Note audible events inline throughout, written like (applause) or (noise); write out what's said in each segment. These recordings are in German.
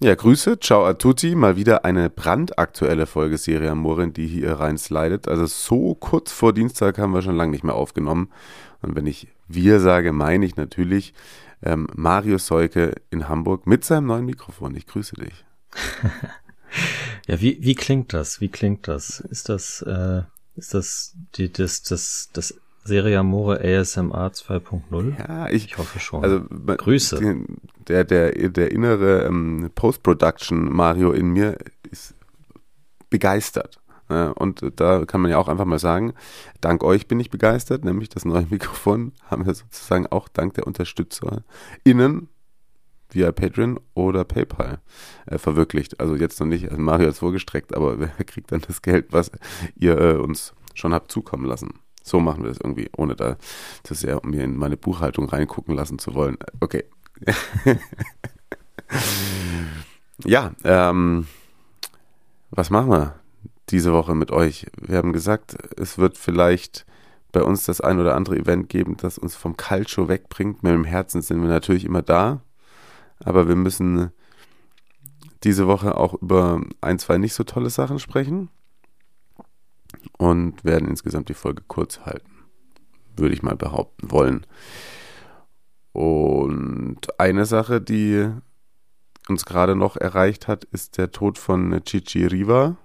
Ja, Grüße, ciao a tutti. Mal wieder eine brandaktuelle Folge Serie Amore, in die hier reinslidet. Also so kurz vor Dienstag haben wir schon lange nicht mehr aufgenommen. Und wenn ich wir sage, meine ich natürlich ähm, Mario Seuke in Hamburg mit seinem neuen Mikrofon. Ich grüße dich. (laughs) ja, wie, wie klingt das? Wie klingt das? Ist das, äh, ist das die, das, das, das Serie Amore ASMR 2.0? Ja, ich, ich hoffe schon. Also, Grüße. Der, der, der innere ähm, Post-Production Mario in mir ist begeistert. Ja, und da kann man ja auch einfach mal sagen, dank euch bin ich begeistert, nämlich das neue (laughs) Mikrofon haben wir sozusagen auch dank der Unterstützer innen via Patreon oder PayPal äh, verwirklicht. Also jetzt noch nicht, also Mario hat es vorgestreckt, aber (laughs) wer kriegt dann das Geld, was ihr äh, uns schon habt zukommen lassen? So machen wir das irgendwie, ohne da zu sehr mir in meine Buchhaltung reingucken lassen zu wollen. Okay. (laughs) ja, ähm, was machen wir diese Woche mit euch? Wir haben gesagt, es wird vielleicht bei uns das ein oder andere Event geben, das uns vom Calcio wegbringt. Mit dem Herzen sind wir natürlich immer da, aber wir müssen diese Woche auch über ein, zwei nicht so tolle Sachen sprechen und werden insgesamt die Folge kurz halten, würde ich mal behaupten wollen. Und eine Sache, die uns gerade noch erreicht hat, ist der Tod von Chichi Riva,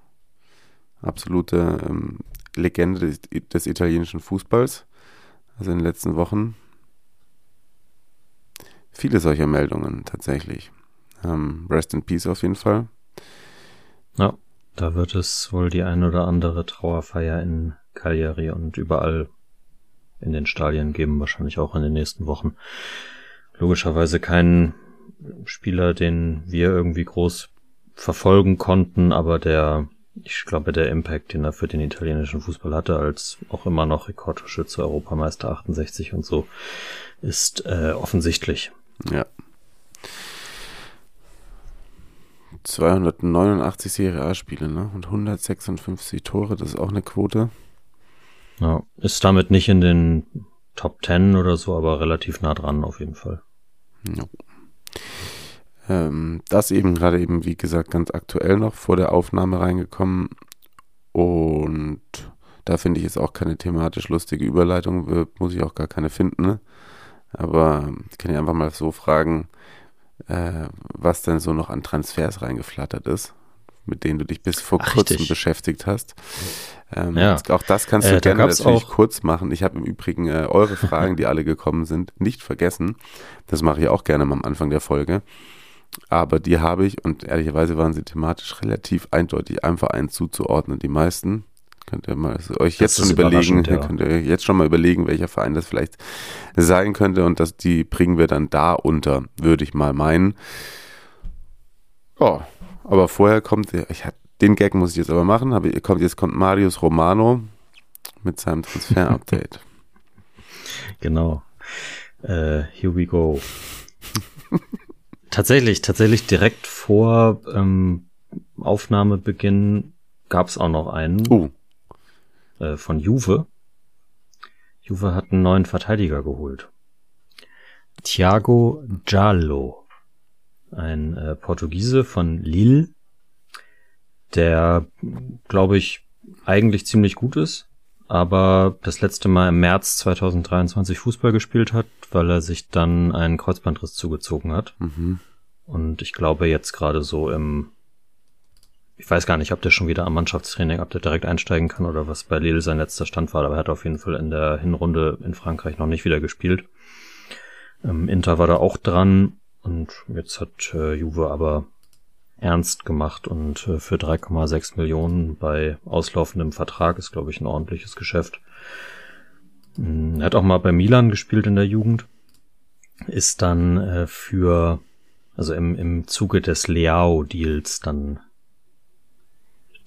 absolute ähm, Legende des, des, italienischen Fußballs. Also in den letzten Wochen viele solcher Meldungen tatsächlich. Ähm, rest in Peace auf jeden Fall. Ja. Da wird es wohl die ein oder andere Trauerfeier in Cagliari und überall in den Stadien geben, wahrscheinlich auch in den nächsten Wochen. Logischerweise keinen Spieler, den wir irgendwie groß verfolgen konnten, aber der, ich glaube, der Impact, den er für den italienischen Fußball hatte, als auch immer noch Rekordtorschütze, Europameister 68 und so, ist äh, offensichtlich. Ja. 289 Serie A-Spiele ne? und 156 Tore, das ist auch eine Quote. Ja, ist damit nicht in den Top 10 oder so, aber relativ nah dran auf jeden Fall. Ja. Ähm, das eben gerade eben, wie gesagt, ganz aktuell noch vor der Aufnahme reingekommen und da finde ich es auch keine thematisch lustige Überleitung, muss ich auch gar keine finden. Ne? Aber ich kann ja einfach mal so fragen, äh, was denn so noch an Transfers reingeflattert ist, mit denen du dich bis vor Ach, kurzem richtig. beschäftigt hast. Ähm, ja. Auch das kannst du äh, gerne natürlich kurz machen. Ich habe im Übrigen äh, eure Fragen, die alle gekommen sind, nicht vergessen. Das mache ich auch gerne mal am Anfang der Folge. Aber die habe ich und ehrlicherweise waren sie thematisch relativ eindeutig einem Verein zuzuordnen. Die meisten Könnt ihr mal euch jetzt schon überlegen, ja. könnt ihr jetzt schon mal überlegen, welcher Verein das vielleicht sein könnte und das, die bringen wir dann da unter, würde ich mal meinen. Ja, aber vorher kommt, ich hab, den Gag muss ich jetzt aber machen, aber kommt, jetzt kommt Marius Romano mit seinem Transfer-Update. (laughs) genau. Uh, here we go. tatsächlich, tatsächlich direkt vor ähm, Aufnahmebeginn gab es auch noch einen. Uh. Äh, von Juve. Juve hat einen neuen Verteidiger geholt. Thiago Giallo, ein äh, Portugiese von Lille, der, glaube ich, eigentlich ziemlich gut ist, aber das letzte Mal im März 2023 Fußball gespielt hat, weil er sich dann einen Kreuzbandriss zugezogen hat. Mhm. Und ich glaube jetzt gerade so im ich weiß gar nicht, ob der schon wieder am Mannschaftstraining, ob der direkt einsteigen kann oder was bei Lille sein letzter Stand war, aber er hat auf jeden Fall in der Hinrunde in Frankreich noch nicht wieder gespielt. Ähm, Inter war da auch dran und jetzt hat äh, Juve aber ernst gemacht und äh, für 3,6 Millionen bei auslaufendem Vertrag ist, glaube ich, ein ordentliches Geschäft. Ähm, er hat auch mal bei Milan gespielt in der Jugend, ist dann äh, für also im, im Zuge des Leao-Deals dann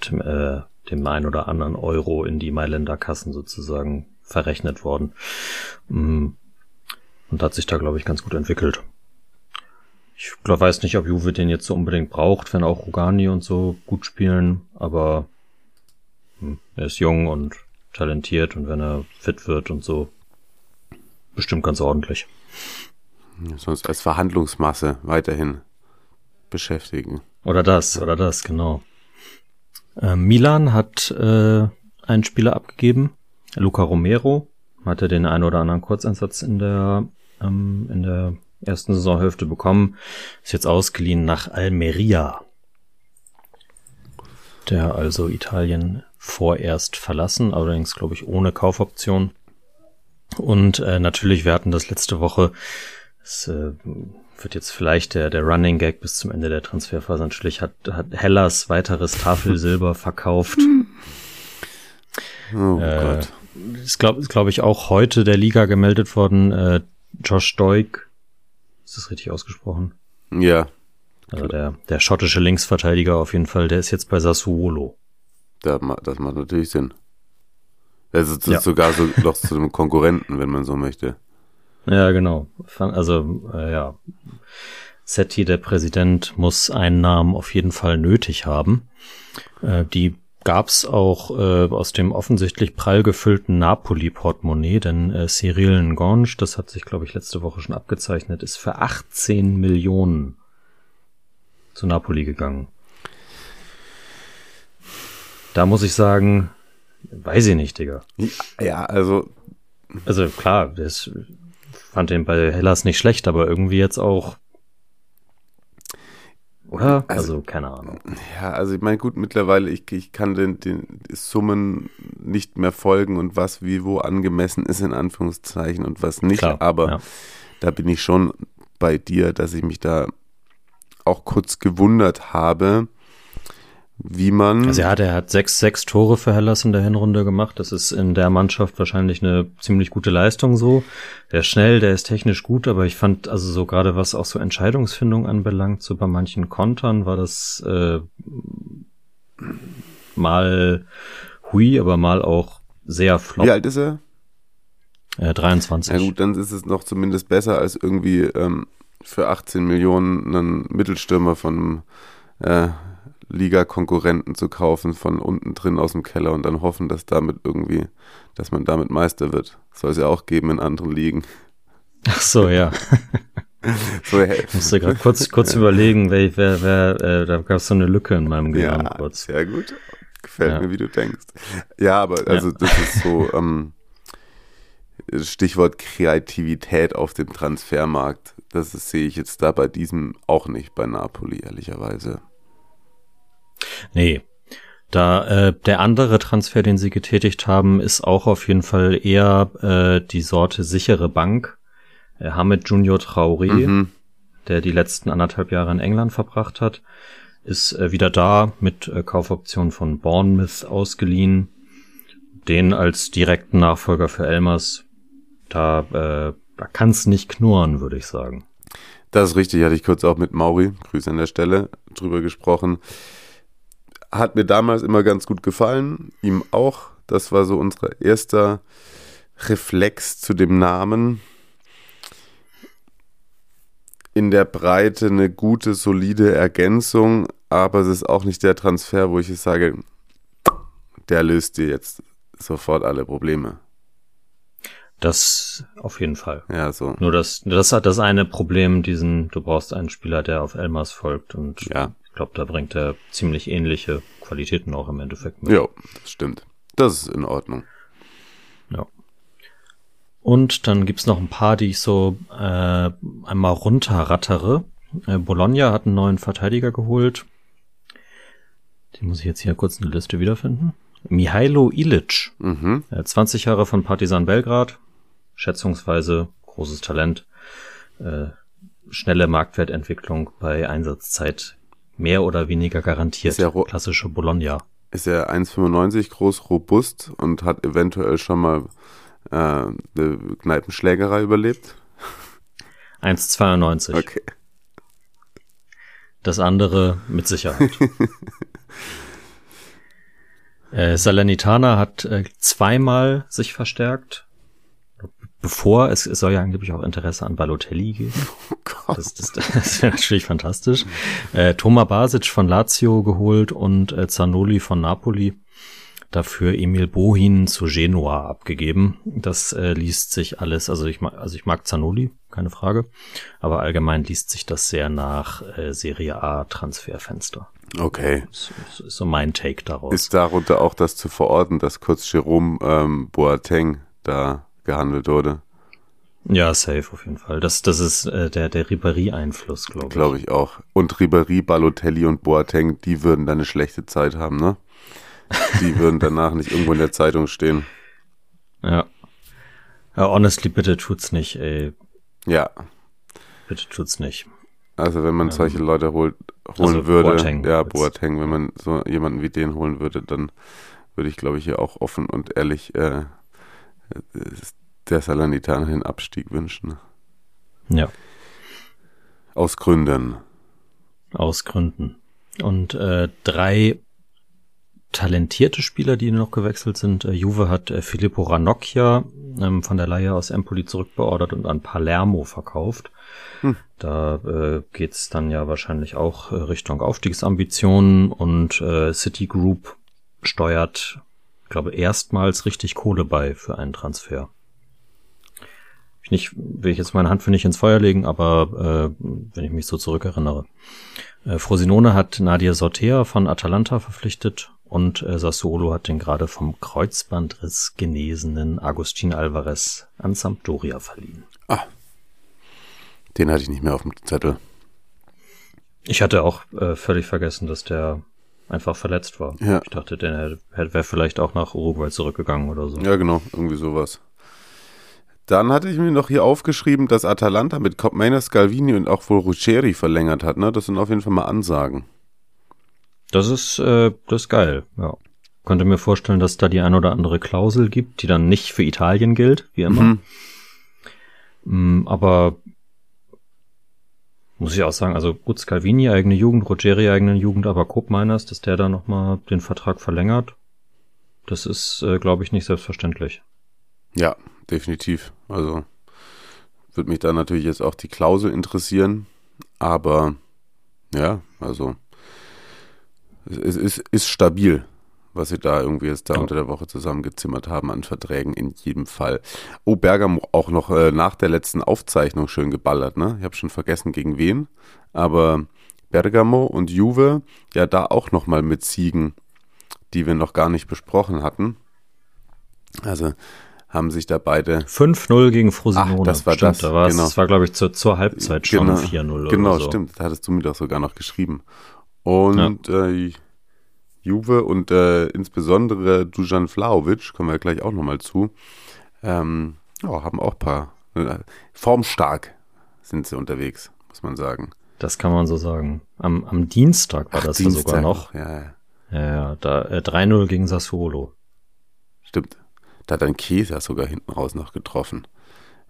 dem, äh, dem ein oder anderen Euro in die Mailänder Kassen sozusagen verrechnet worden. Mm. Und hat sich da, glaube ich, ganz gut entwickelt. Ich glaub, weiß nicht, ob Juve den jetzt so unbedingt braucht, wenn auch Rugani und so gut spielen, aber hm, er ist jung und talentiert und wenn er fit wird und so, bestimmt ganz ordentlich. Sonst als Verhandlungsmasse weiterhin beschäftigen. Oder das, oder das, genau. Äh, Milan hat äh, einen Spieler abgegeben, Luca Romero, hatte den einen oder anderen Kurzeinsatz in der ähm, in der ersten Saisonhälfte bekommen, ist jetzt ausgeliehen nach Almeria, der also Italien vorerst verlassen, allerdings glaube ich ohne Kaufoption. Und äh, natürlich, wir hatten das letzte Woche, es äh, wird jetzt vielleicht der, der Running Gag bis zum Ende der Transferphase natürlich, hat, hat Hellas weiteres Tafelsilber (laughs) verkauft. Oh äh, Gott. Ist glaube glaub ich auch heute der Liga gemeldet worden, äh, Josh Doig, ist das richtig ausgesprochen? Ja, Also der, der schottische Linksverteidiger auf jeden Fall, der ist jetzt bei Sassuolo. da, ma- das macht natürlich Sinn. Das ist Ja. sogar so noch zu einem Konkurrenten, wenn man so möchte. Ja, genau. Also, äh, ja. Setti, der Präsident, muss einen Namen auf jeden Fall nötig haben. Äh, die gab's auch äh, aus dem offensichtlich prall gefüllten Napoli-Portemonnaie, denn äh, Cyril Ngonge, das hat sich, glaube ich, letzte Woche schon abgezeichnet, ist für 18 Millionen zu Napoli gegangen. Da muss ich sagen, weiß ich nicht, Digga. Ja, also Also klar, das fand den bei Hellas nicht schlecht, aber irgendwie jetzt auch. Oder? Also- Also, keine Ahnung. Ja, also ich meine, gut, mittlerweile, ich, ich kann den, den Summen nicht mehr folgen und was wie wo angemessen ist, in Anführungszeichen, und was nicht. Klar, aber ja. da bin ich schon bei dir, dass ich mich da auch kurz gewundert habe, wie man. Also er hat, er hat sechs, sechs Tore für Hellas in der Hinrunde gemacht. Das ist in der Mannschaft wahrscheinlich eine ziemlich gute Leistung so. Der ist schnell, der ist technisch gut, aber ich fand, also so gerade was auch so Entscheidungsfindung anbelangt, so bei manchen Kontern war das äh, mal hui, aber mal auch sehr flop. wie alt ist er? Äh, 23. Ja gut, dann ist es noch zumindest besser, als irgendwie ähm, für 18 Millionen einen Mittelstürmer von äh, Liga-Konkurrenten zu kaufen, von unten drin aus dem Keller und dann hoffen, dass damit irgendwie, dass man damit Meister wird. Soll es ja auch geben in anderen Ligen. Ach so, ja. (laughs) So, hey, Ich musste gerade kurz, kurz überlegen, wer, wer, wer äh, da gab es so eine Lücke in meinem Gehirn ja, kurz. sehr gut. Gefällt Ja. mir, wie du denkst. Ja, aber also das ist so (laughs) ähm, Stichwort Kreativität auf dem Transfermarkt. Das sehe ich jetzt da bei diesem auch nicht bei Napoli, ehrlicherweise. Nee. Da äh, der andere Transfer, den sie getätigt haben, ist auch auf jeden Fall eher äh, die Sorte sichere Bank. Äh, Hamid Junior Traoré, Mhm. der die letzten anderthalb Jahre in England verbracht hat, ist äh, wieder da mit äh, Kaufoption von Bournemouth ausgeliehen. Den als direkten Nachfolger für Elmers, da, äh, da kann es nicht knurren, würde ich sagen. Das ist richtig, hatte ich kurz auch mit Mauri, Grüße an der Stelle, drüber gesprochen. Hat mir damals immer ganz gut gefallen, ihm auch. Das war so unser erster Reflex zu dem Namen. In der Breite eine gute, solide Ergänzung, aber es ist auch nicht der Transfer, wo ich jetzt sage, der löst dir jetzt sofort alle Probleme. Das auf jeden Fall. Ja, so. Nur das, das hat das eine Problem, diesen, du brauchst einen Spieler, der auf Elmas folgt und Ja. Ich glaube, da bringt er ziemlich ähnliche Qualitäten auch im Endeffekt mit. Ja, das stimmt. Das ist in Ordnung. Ja. Und dann gibt's noch ein paar, die ich so äh, einmal runterrattere. Äh, Bologna hat einen neuen Verteidiger geholt. Den muss ich jetzt hier kurz in der Liste wiederfinden. Mihailo Ilic, Mhm. äh, 20 Jahre von Partizan Belgrad, schätzungsweise großes Talent, äh, schnelle Marktwertentwicklung bei Einsatzzeit mehr oder weniger garantiert. Ist ja Klassische Bologna. ist er 1,95 groß, robust und hat eventuell schon mal äh, eine Kneipenschlägerei überlebt. 1,92. Okay. Das andere mit Sicherheit. (laughs) äh, Salernitana hat äh, zweimal sich verstärkt. Bevor, es, es soll ja angeblich auch Interesse an Balotelli geben. (laughs) Oh Gott. Das, das, das (laughs) wäre natürlich fantastisch. Äh, Toma Basic von Lazio geholt und äh, Zanoli von Napoli. Dafür Emil Bohin zu Genua abgegeben. Das äh, liest sich alles, also ich mag, also ich mag Zanoli, keine Frage. Aber allgemein liest sich das sehr nach äh, Serie A Transferfenster. Okay. Das, ist so mein Take daraus. Ist darunter auch das zu verorten, dass kurz Jerome ähm, Boateng da gehandelt wurde? ja, safe auf jeden Fall. Das, das ist äh, der, der Ribéry-Einfluss, glaube ich. Glaube ich auch. Und Ribéry, Balotelli und Boateng, die würden da eine schlechte Zeit haben, ne? Die (laughs) würden danach nicht irgendwo in der Zeitung stehen. Ja. Ja, honestly, bitte tut's nicht, ey. Ja, Bitte tut's nicht. also wenn man solche Leute holt, holen also würde, Boateng ja, jetzt. Boateng, wenn man so jemanden wie den holen würde, dann würde ich, glaube ich, hier auch offen und ehrlich äh, der Salernitana den Abstieg wünschen. Ja. Aus Gründen. Aus Gründen. Und äh, drei talentierte Spieler, die noch gewechselt sind. Äh, Juve hat äh, Filippo Ranocchia ähm, von der Leihe aus Empoli zurückbeordert und an Palermo verkauft. Hm. Da äh, geht's dann ja wahrscheinlich auch äh, Richtung Aufstiegsambitionen und äh, Citigroup steuert, ich glaube, erstmals richtig Kohle bei für einen Transfer. Ich nicht, will ich jetzt meine Hand für nicht ins Feuer legen, aber äh, wenn ich mich so zurückerinnere. Äh, Frosinone hat Nadia Sortea von Atalanta verpflichtet und äh, Sassuolo hat den gerade vom Kreuzbandriss genesenen Agustin Alvarez an Sampdoria verliehen. Den hatte ich nicht mehr auf dem Zettel. Ich hatte auch äh, völlig vergessen, dass der einfach verletzt war. Ja. Ich dachte, der wäre vielleicht auch nach Uruguay zurückgegangen oder so. Ja, genau, irgendwie sowas. Dann hatte ich mir noch hier aufgeschrieben, dass Atalanta mit Copmainer Scalvini und auch wohl Ruggeri verlängert hat. Ne? Das sind auf jeden Fall mal Ansagen. Das ist, äh, das ist geil, ja. Könnte mir vorstellen, dass da die ein oder andere Klausel gibt, die dann nicht für Italien gilt, wie immer. Mhm. Mm, aber muss ich auch sagen, also gut, Scalvini eigene Jugend, Ruggeri eigene Jugend, aber Coop Miners, dass der da nochmal den Vertrag verlängert, das ist, äh, glaube ich, nicht selbstverständlich. Ja, definitiv. Also würde mich da natürlich jetzt auch die Klausel interessieren. Aber ja, also es ist, ist stabil, was sie da irgendwie jetzt da Ja. unter der Woche zusammengezimmert haben an Verträgen in jedem Fall. Oh, Bergamo auch noch äh, nach der letzten Aufzeichnung schön geballert, ne? Ich habe schon vergessen gegen wen, aber Bergamo und Juve ja da auch noch mal mit Siegen, die wir noch gar nicht besprochen hatten. Also haben sich da beide 5-0 gegen Frosinone. Ach, das war stimmt, das, da genau. Das war, glaube ich, zur, zur Halbzeit schon Genau, 4-0 Genau, oder so. stimmt. Da hattest du mir doch sogar noch geschrieben. Und äh, Juve und äh, insbesondere Dujan Vlaovic, kommen wir gleich auch nochmal zu, ähm, ja, haben auch ein paar, äh, formstark sind sie unterwegs, muss man sagen. Das kann man so sagen. Am, am Dienstag war Ach, das ja sogar Dienstag noch. Ja, ja, Ja, ja, da äh, 3-0 gegen Sassuolo. stimmt. Da hat dann Käser sogar hinten raus noch getroffen.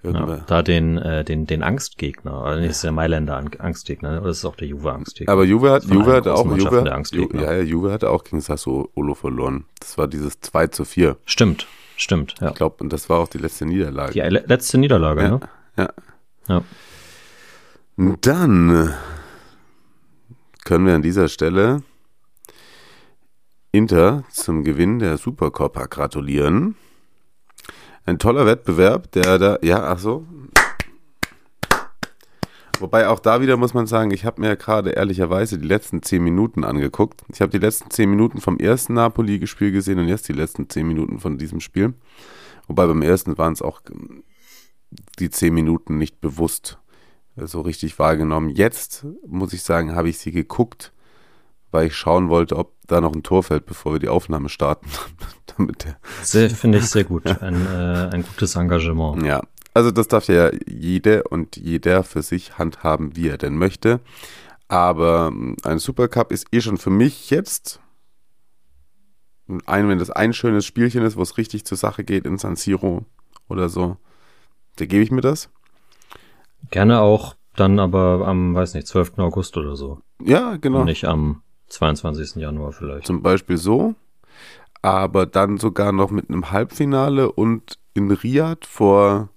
Ja, Irgendwer. da den, äh, den, den Angstgegner, oder nicht, ist der Mailänder Ang- Angstgegner, ne? oder ist es auch der Juve Angstgegner? Aber Juve hat, Juve hatte auch, Juve, Ju, ja, ja, Juve hatte auch gegen Sassuolo verloren. Das war dieses 2 zu 4. Stimmt, stimmt, ja. Ich glaube, und das war auch die letzte Niederlage. Die le- letzte Niederlage, ja, ne? ja. Ja. Dann können wir an dieser Stelle Inter zum Gewinn der Supercoppa gratulieren. Ein toller Wettbewerb, der da, ja, ach so. Wobei auch da wieder muss man sagen, ich habe mir gerade ehrlicherweise die letzten zehn Minuten angeguckt. Ich habe die letzten zehn Minuten vom ersten Napoli-Spiel gesehen und jetzt die letzten zehn Minuten von diesem Spiel. Wobei beim ersten waren es auch die zehn Minuten nicht bewusst so richtig wahrgenommen. Jetzt, muss ich sagen, habe ich sie geguckt, weil ich schauen wollte, ob da noch ein Tor fällt, bevor wir die Aufnahme starten. (laughs) Damit der, Sehr, finde ich sehr gut. (laughs) Ein, äh, ein gutes Engagement. ja, also das darf ja jede und jeder für sich handhaben, wie er denn möchte. Aber ähm, ein Supercup ist eh schon für mich jetzt, ein, wenn das ein schönes Spielchen ist, wo es richtig zur Sache geht in San Siro oder so, da gebe ich mir das. Gerne auch dann aber am, weiß nicht, 12. August oder so. Ja, genau. Und nicht am 22. Januar vielleicht. Zum Beispiel so. Aber dann sogar noch mit einem Halbfinale und in Riyadh vor,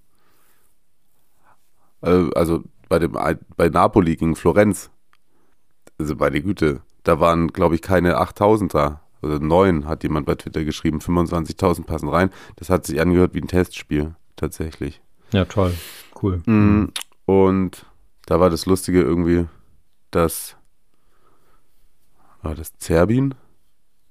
äh, also bei dem bei Napoli gegen Florenz. Also bei der Güte, da waren, glaube ich, keine 8000 da. Also neun hat jemand bei Twitter geschrieben, 25.000 passen rein. Das hat sich angehört wie ein Testspiel, tatsächlich. Ja, toll. Cool. Mm, Und da war das Lustige irgendwie, dass war das Zerbin,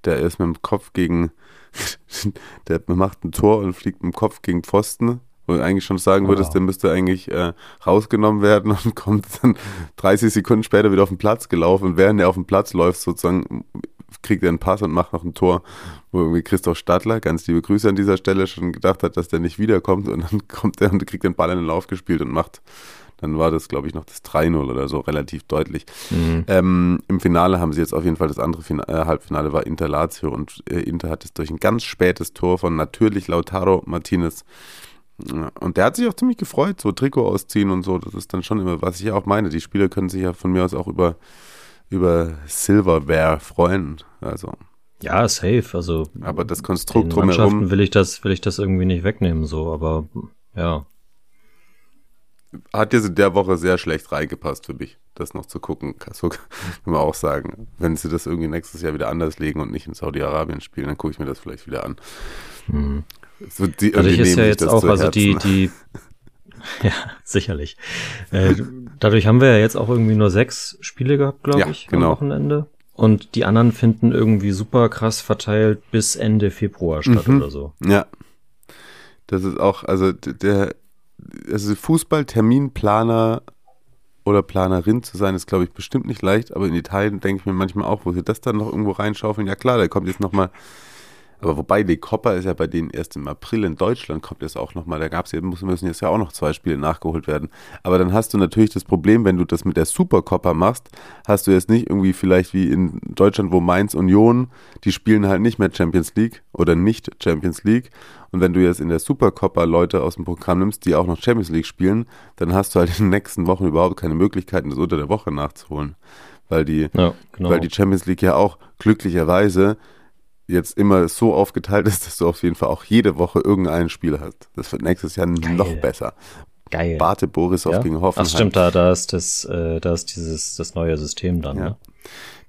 der ist mit dem Kopf gegen, (laughs) der macht ein Tor und fliegt mit dem Kopf gegen Pfosten, wo du eigentlich schon sagen würdest, Wow. der müsste eigentlich äh, rausgenommen werden (laughs) und kommt dann 30 Sekunden später wieder auf den Platz gelaufen. Und während er auf den Platz läuft, sozusagen kriegt er einen Pass und macht noch ein Tor, wo irgendwie Christoph Stadler, ganz liebe Grüße an dieser Stelle, schon gedacht hat, dass der nicht wiederkommt. Und dann (laughs) kommt er und kriegt den Ball in den Lauf gespielt und macht, dann war das, glaube ich, noch das 3-0 oder so, relativ deutlich. Mhm. Ähm, Im Finale haben sie jetzt auf jeden Fall das andere Fina äh, Halbfinale war Inter Lazio und äh, Inter hat es durch ein ganz spätes Tor von natürlich Lautaro Martinez. Ja, Und der hat sich auch ziemlich gefreut, so Trikot ausziehen und so. Das ist dann schon immer, was ich auch meine. Die Spieler können sich ja von mir aus auch über, über Silverware freuen. Also, Ja, safe. Also aber das Konstrukt drumherum will ich das, will ich das irgendwie nicht wegnehmen, so, aber ja. Hat jetzt in der Woche sehr schlecht reingepasst für mich, das noch zu gucken. So kann man auch sagen. Wenn sie das irgendwie nächstes Jahr wieder anders legen und nicht in Saudi-Arabien spielen, dann gucke ich mir das vielleicht wieder an. Hm. So, die, Dadurch irgendwie ist ja jetzt auch, also die, die, (laughs) ja, sicherlich. Äh, dadurch haben wir ja jetzt auch irgendwie nur sechs Spiele gehabt, glaube Ja, ich, genau. am Wochenende. Und die anderen finden irgendwie super krass verteilt bis Ende Februar statt Mhm. oder so. Ja. Das ist auch, also der, also Fußballterminplaner oder Planerin zu sein, ist, glaube ich, bestimmt nicht leicht, aber in Italien denke ich mir manchmal auch, wo sie das dann noch irgendwo reinschaufeln, ja klar, da kommt jetzt nochmal, aber wobei, die Coppa ist ja bei denen erst im April in Deutschland, kommt jetzt auch nochmal, da gab es ja, müssen jetzt ja auch noch zwei Spiele nachgeholt werden. Aber dann hast du natürlich das Problem, wenn du das mit der Supercoppa machst, hast du jetzt nicht irgendwie vielleicht wie in Deutschland, wo Mainz Union, die spielen halt nicht mehr Champions League oder nicht Champions League. Und wenn du jetzt in der Supercoppa Leute aus dem Programm nimmst, die auch noch Champions League spielen, dann hast du halt in den nächsten Wochen überhaupt keine Möglichkeiten, das unter der Woche nachzuholen. Weil die, Ja, genau. weil die Champions League ja auch glücklicherweise jetzt immer so aufgeteilt ist, dass du auf jeden Fall auch jede Woche irgendein Spiel hast. Das wird nächstes Jahr noch besser. Geil. Barte Borisov ja? gegen Hoffenheim. Ach stimmt, da, da ist das, äh, da ist dieses, das neue System dann, Ja. ne?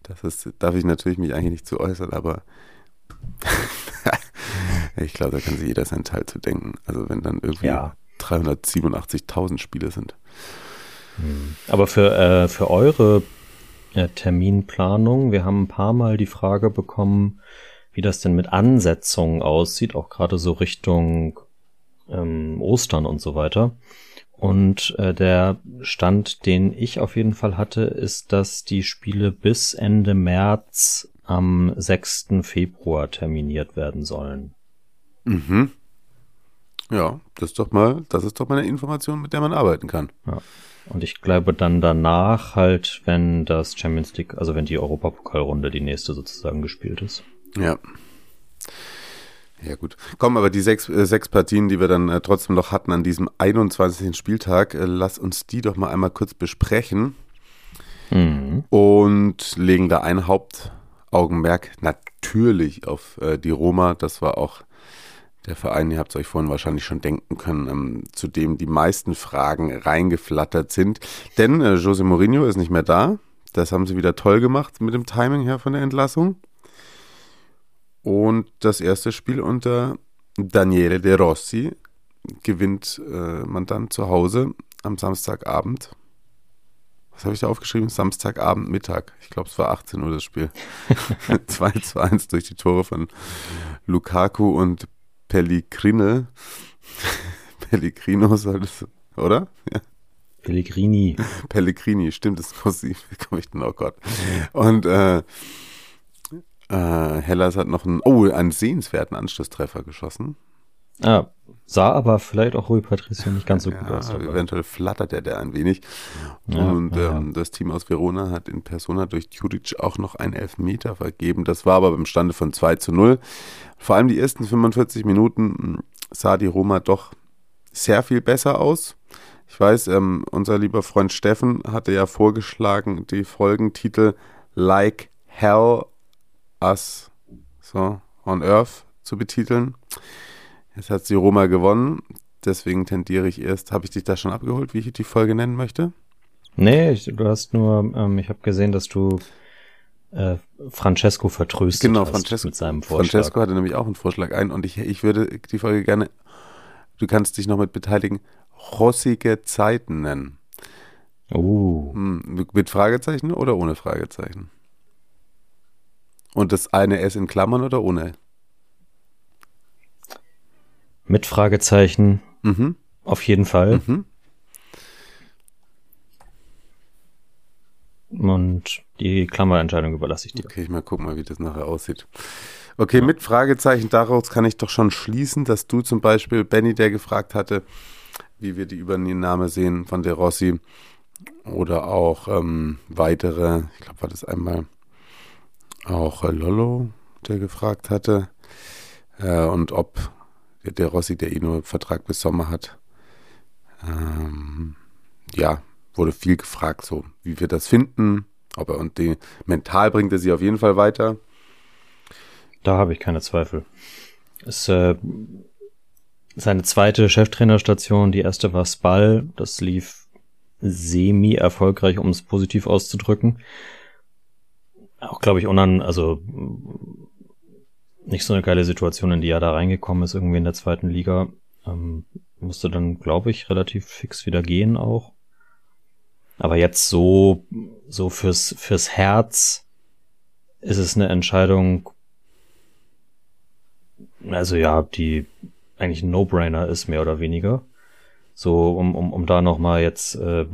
Das ist, darf ich natürlich mich eigentlich nicht zu äußern, aber (laughs) ich glaube, da kann sich jeder seinen Teil zu denken. Also wenn dann irgendwie Ja. 387.000 Spiele sind. Aber für, äh, für eure äh, Terminplanung, wir haben ein paar Mal die Frage bekommen, wie das denn mit Ansetzungen aussieht, auch gerade so Richtung ähm, Ostern und so weiter. Und äh, der Stand, den ich auf jeden Fall hatte, ist, dass die Spiele bis Ende März am 6. Februar terminiert werden sollen. Mhm. Ja, das ist doch mal, das ist doch mal eine Information, mit der man arbeiten kann. Ja. Und ich glaube dann danach halt, wenn das Champions League, also wenn die Europapokalrunde die nächste sozusagen gespielt ist. Ja. Ja, gut. Komm, aber die sechs, äh, sechs Partien, die wir dann äh, trotzdem noch hatten an diesem 21. Spieltag, äh, lass uns die doch mal einmal kurz besprechen Mhm. und legen da ein Hauptaugenmerk natürlich auf äh, die Roma. Das war auch der Verein, ihr habt es euch vorhin wahrscheinlich schon denken können, ähm, zu dem die meisten Fragen reingeflattert sind. Denn äh, Jose Mourinho ist nicht mehr da. Das haben sie wieder toll gemacht mit dem Timing her von der Entlassung. Und das erste Spiel unter Daniele De Rossi gewinnt äh, man dann zu Hause am Samstagabend. Was habe ich da aufgeschrieben? Samstagabend, Mittag. Ich glaube, es war 18 Uhr das Spiel. (laughs) (laughs) 2 zu 1 durch die Tore von Lukaku und Pellegrine. (laughs) Pellegrino soll das, oder? Ja. Pellegrini. Pellegrini, stimmt, das muss ich, wie komme ich denn, oh Gott. Und äh, äh, Hellas hat noch einen, oh, einen sehenswerten Anschlusstreffer geschossen. Ah, sah aber vielleicht auch Rui Patricio nicht ganz so gut Ja, aus. dabei. eventuell flattert er der ein wenig. Ja, und ja, ähm, das Team aus Verona hat in Persona durch Djuric auch noch einen Elfmeter vergeben. Das war aber beim Stande von 2 zu 0. Vor allem die ersten 45 Minuten mh, sah die Roma doch sehr viel besser aus. Ich weiß, ähm, unser lieber Freund Steffen hatte ja vorgeschlagen, die Folgentitel Like Hell Us so, on Earth zu betiteln. Jetzt hat sie Roma gewonnen. Deswegen tendiere ich erst. Habe ich dich da schon abgeholt, wie ich die Folge nennen möchte? Nee, ich, du hast nur, ähm, ich habe gesehen, dass du äh, Francesco vertröstet genau, hast Francesco, mit seinem Vorschlag. Francesco hatte nämlich auch einen Vorschlag ein und ich, ich würde die Folge gerne, du kannst dich noch mit beteiligen, rossige Zeiten nennen. Uh. Hm, mit Fragezeichen oder ohne Fragezeichen? Und das eine S in Klammern oder ohne? Mit Fragezeichen. Mhm. Auf jeden Fall. Mhm. Und die Klammerentscheidung überlasse ich dir. Okay, ich mal gucken mal, wie das nachher aussieht. Okay, mit Fragezeichen daraus kann ich doch schon schließen, dass du zum Beispiel Benny, der gefragt hatte, wie wir die Übernahme sehen von der Rossi oder auch ähm, weitere, ich glaube, war das einmal auch äh, Lollo, der gefragt hatte äh, und ob der, Rossi, der eh nur Vertrag bis Sommer hat, ähm, ja, wurde viel gefragt, so wie wir das finden. Ob er und die mental bringt er sie auf jeden Fall weiter. Da habe ich keine Zweifel. Es äh, seine zweite Cheftrainerstation, die erste war Spal, das lief semi erfolgreich, um es positiv auszudrücken. Auch glaube ich unan, also nicht so eine geile Situation, in die er da reingekommen ist, irgendwie in der zweiten Liga. Ähm, musste dann, glaube ich, relativ fix wieder gehen auch. Aber jetzt so, so fürs, fürs Herz ist es eine Entscheidung, also ja, die eigentlich ein No-Brainer ist, mehr oder weniger. So, um, um, um da nochmal jetzt äh,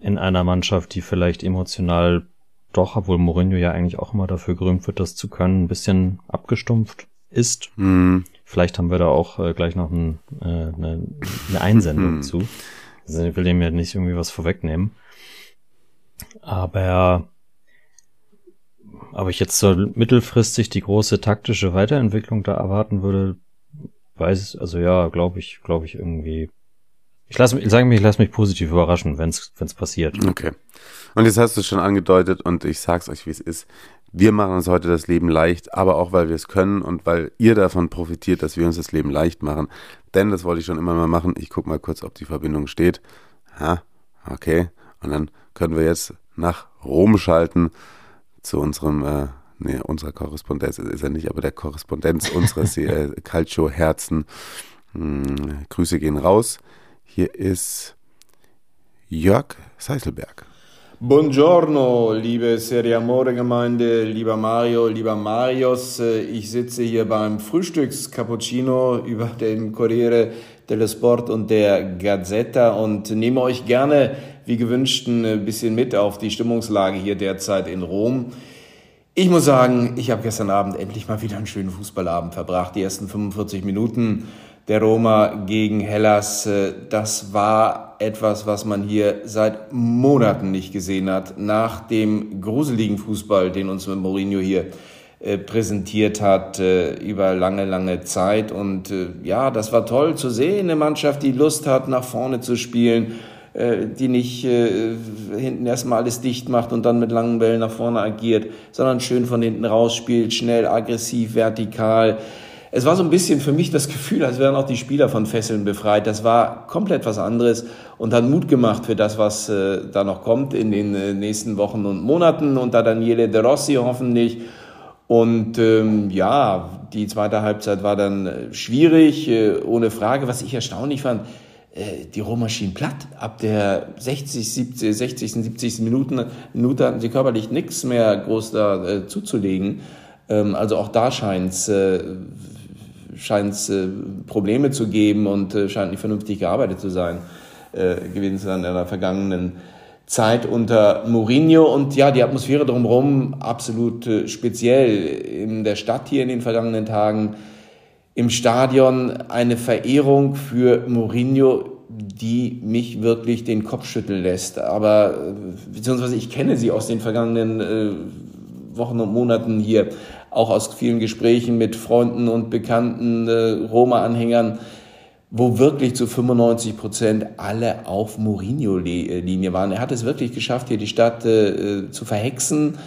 in einer Mannschaft, die vielleicht emotional doch, obwohl Mourinho ja eigentlich auch immer dafür gerühmt wird, das zu können, ein bisschen abgestumpft ist. Mhm. Vielleicht haben wir da auch äh, gleich noch ein, äh, eine, eine Einsendung zu. Also ich will dem ja nicht irgendwie was vorwegnehmen. Aber ob ich jetzt so mittelfristig die große taktische Weiterentwicklung da erwarten würde, weiß also ja, glaube ich, glaube ich irgendwie. Ich lasse mich, sage mich, ich lasse mich positiv überraschen, wenn es passiert. Okay. Und jetzt hast du es schon angedeutet und ich sag's euch, wie es ist. Wir machen uns heute das Leben leicht, aber auch weil wir es können und weil ihr davon profitiert, dass wir uns das Leben leicht machen. Denn das wollte ich schon immer mal machen. Ich gucke mal kurz, ob die Verbindung steht. Ha, okay. Und dann können wir jetzt nach Rom schalten zu unserem, äh, nee, unserer Korrespondenz ist er nicht, aber der Korrespondenz unseres äh, (laughs) Calcio-Herzen. Hm, Grüße gehen raus. Hier ist Jörg Seiselberg. Buongiorno, liebe Serie Amore Gemeinde, lieber Mario, lieber Marius. Ich sitze hier beim Frühstückscappuccino über den Corriere dello Sport und der Gazzetta und nehme euch gerne, wie gewünscht, ein bisschen mit auf die Stimmungslage hier derzeit in Rom. Ich muss sagen, ich habe gestern Abend endlich mal wieder einen schönen Fußballabend verbracht. Die ersten 45 Minuten der Roma gegen Hellas, das war etwas, was man hier seit Monaten nicht gesehen hat. Nach dem gruseligen Fußball, den uns Mourinho hier äh, präsentiert hat äh, über lange, lange Zeit. Und äh, ja, das war toll zu sehen, eine Mannschaft, die Lust hat, nach vorne zu spielen, äh, die nicht äh, hinten erstmal alles dicht macht und dann mit langen Bällen nach vorne agiert, sondern schön von hinten raus spielt, schnell, aggressiv, vertikal es war so ein bisschen für mich das Gefühl, als wären auch die Spieler von Fesseln befreit. Das war komplett was anderes und hat Mut gemacht für das, was äh, da noch kommt in den äh, nächsten Wochen und Monaten unter Daniele De Rossi hoffentlich. Und ähm, ja, die zweite Halbzeit war dann äh, schwierig, äh, ohne Frage. Was ich erstaunlich fand, äh, die Roma schien platt. Ab der 60, 70, 60, 70. Minuten, Minute hatten sie körperlich nichts mehr groß da äh, zuzulegen. Ähm, also auch da scheint es scheint es äh, Probleme zu geben und äh, scheint nicht vernünftig gearbeitet zu sein, äh, gewesen zu sein in der vergangenen Zeit unter Mourinho. Und ja, die Atmosphäre drumherum absolut äh, speziell in der Stadt hier in den vergangenen Tagen. Im Stadion eine Verehrung für Mourinho, die mich wirklich den Kopf schütteln lässt. Aber äh, beziehungsweise ich kenne sie aus den vergangenen äh, Wochen und Monaten hier auch aus vielen Gesprächen mit Freunden und bekannten äh, Roma-Anhängern. wo wirklich zu 95 Prozent alle auf Mourinho-Linie waren. Er hat es wirklich geschafft, hier die Stadt äh, zu verhexen.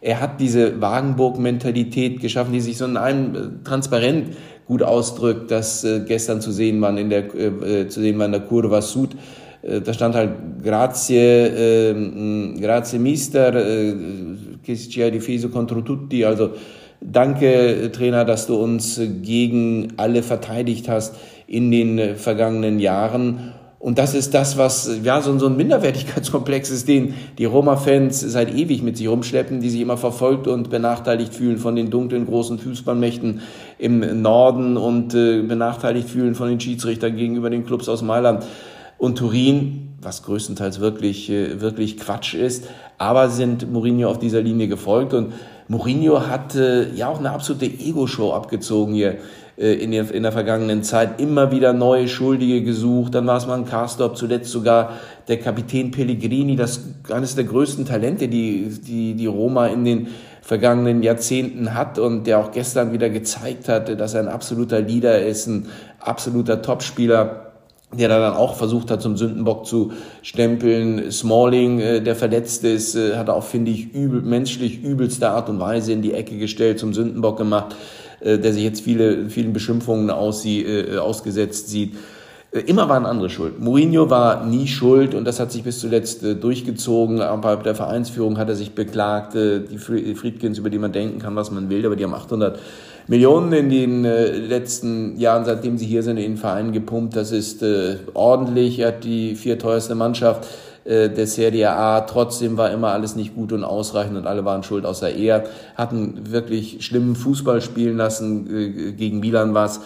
Er hat diese Wagenburg-Mentalität geschaffen, die sich so in einem äh, transparent gut ausdrückt, das äh, gestern zu sehen war in der, äh, äh zu sehen war in der Curva Sud. Äh, da stand halt Grazie, äh, Grazie Mister, äh, che hai difeso contro tutti. Also danke Trainer, dass du uns gegen alle verteidigt hast in den vergangenen Jahren. Und das ist das, was ja so, ein Minderwertigkeitskomplex ist, den die Roma-Fans seit ewig mit sich rumschleppen, die sich immer verfolgt und benachteiligt fühlen von den dunklen großen Fußballmächten im Norden und äh, benachteiligt fühlen von den Schiedsrichtern gegenüber den Clubs aus Mailand und Turin, was größtenteils wirklich, äh, wirklich Quatsch ist. Aber sind Mourinho auf dieser Linie gefolgt und Mourinho hat äh, ja auch eine absolute Ego-Show abgezogen hier äh, in der, in der vergangenen Zeit immer wieder neue Schuldige gesucht. Dann war es mal ein Carstop, zuletzt sogar der Kapitän Pellegrini, das eines der größten Talente, die, die, die Roma in den vergangenen Jahrzehnten hat und der auch gestern wieder gezeigt hat, dass er ein absoluter Leader ist, ein absoluter Topspieler der da dann auch versucht hat, zum Sündenbock zu stempeln. Smalling, äh, der verletzt ist, äh, hat auch, finde ich, übel, menschlich übelster Art und Weise in die Ecke gestellt, zum Sündenbock gemacht. Äh, der sich jetzt viele, vielen Beschimpfungen aussie, äh, ausgesetzt sieht. Äh, immer waren andere schuld. Mourinho war nie schuld und das hat sich bis zuletzt äh, durchgezogen. Aber bei der Vereinsführung hat er sich beklagt. Äh, die Friedkins, über die man denken kann, was man will, aber die haben 800 Millionen in den äh, letzten Jahren, seitdem sie hier sind, in den Verein gepumpt. Das ist äh, ordentlich. Er hat die vierteuerste Mannschaft äh, der Serie A. Trotzdem war immer alles nicht gut und ausreichend und alle waren schuld außer er. Hatten wirklich schlimmen Fußball spielen lassen. Gegen Milan war es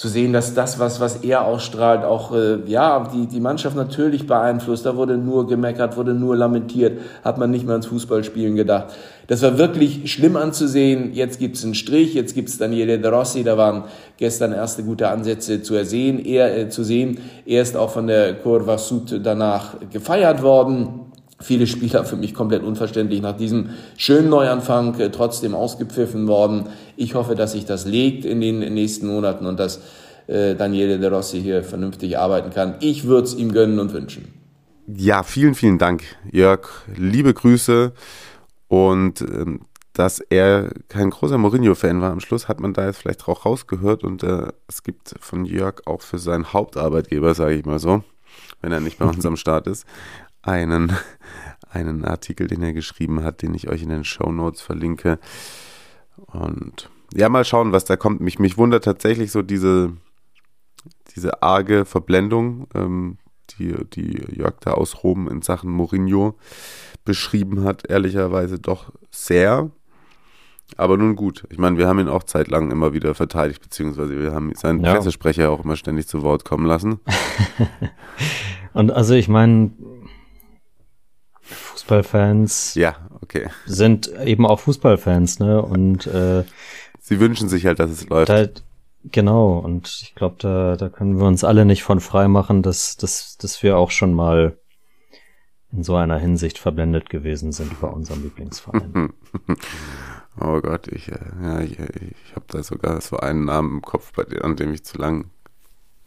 zu sehen, dass das, was, was er ausstrahlt, auch äh, ja, die, die Mannschaft natürlich beeinflusst. Da wurde nur gemeckert, wurde nur lamentiert, hat man nicht mehr ans Fußballspielen gedacht. Das war wirklich schlimm anzusehen. Jetzt gibt's einen Strich, jetzt gibt's Daniele De Rossi, da waren gestern erste gute Ansätze zu ersehen, er, äh, zu sehen. Er ist auch von der Curva Sud danach gefeiert worden viele Spieler für mich komplett unverständlich nach diesem schönen Neuanfang äh, trotzdem ausgepfiffen worden. Ich hoffe, dass sich das legt in den nächsten Monaten und dass äh, Daniele De Rossi hier vernünftig arbeiten kann. Ich würde es ihm gönnen und wünschen. Ja, vielen, vielen Dank, Jörg. Liebe Grüße und ähm, dass er kein großer Mourinho-Fan war am Schluss, hat man da jetzt vielleicht auch rausgehört und äh, es gibt von Jörg auch für seinen Hauptarbeitgeber, sage ich mal so, wenn er nicht bei uns am Start ist, einen, (laughs) einen Artikel, den er geschrieben hat, den ich euch in den Show Notes verlinke. Und ja, mal schauen, was da kommt. Mich, mich wundert tatsächlich so diese, diese arge Verblendung, ähm, die, die Jörg da aus Rom in Sachen Mourinho beschrieben hat, ehrlicherweise doch sehr. Aber nun gut, ich meine, wir haben ihn auch zeitlang immer wieder verteidigt, beziehungsweise wir haben seinen ja. Pressesprecher auch immer ständig zu Wort kommen lassen. (laughs) Und also ich meine, Fußballfans ja, okay. sind eben auch Fußballfans, ne? Und äh, sie wünschen sich halt, dass es läuft. Da, genau, und ich glaube, da, da können wir uns alle nicht von frei machen, dass, dass, dass wir auch schon mal in so einer Hinsicht verblendet gewesen sind bei unserem Lieblingsverein. (laughs) oh Gott, ich, äh, ja, ich, ich habe da sogar so einen Namen im Kopf, bei dem, an dem ich zu lang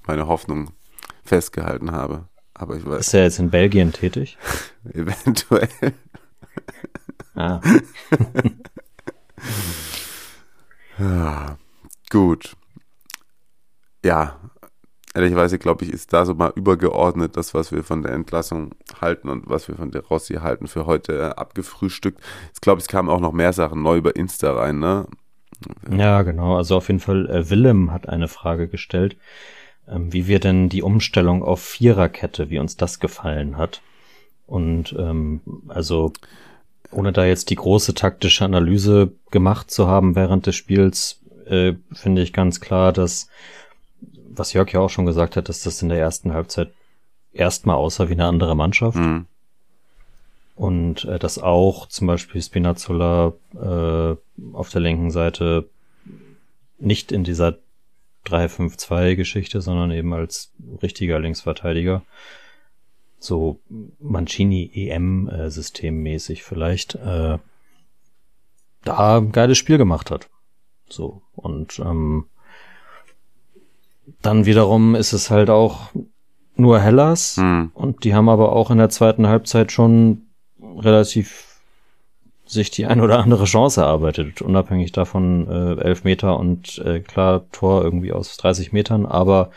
meine Hoffnung festgehalten habe. Aber ich weiß. Ist er jetzt in Belgien tätig? (laughs) Eventuell. Ah. ja, (laughs) gut. Ja, ehrlicherweise glaube ich, ist da so mal übergeordnet das, was wir von der Entlassung halten und was wir von der Rossi halten, für heute äh, abgefrühstückt. Ich glaube, es kamen auch noch mehr Sachen neu über Insta rein, ne? Ja, genau. Also auf jeden Fall, äh, Willem hat eine Frage gestellt. Ähm, wie wir denn die Umstellung auf Viererkette, wie uns das gefallen hat. Und ähm, also ohne da jetzt die große taktische Analyse gemacht zu haben während des Spiels, äh, finde ich ganz klar, dass, was Jörg ja auch schon gesagt hat, dass das in der ersten Halbzeit erstmal aussah wie eine andere Mannschaft. Mhm. Und äh, dass auch zum Beispiel Spinazzola äh, auf der linken Seite nicht in dieser 3-5-2-Geschichte, sondern eben als richtiger Linksverteidiger. So Mancini EM-System mäßig vielleicht, äh, da ein geiles Spiel gemacht hat. So, und ähm, dann wiederum ist es halt auch nur Hellas Hm. und die haben aber auch in der zweiten Halbzeit schon relativ sich die ein oder andere Chance erarbeitet, unabhängig davon äh, elf Meter und äh, klar Tor irgendwie aus 30 Metern, aber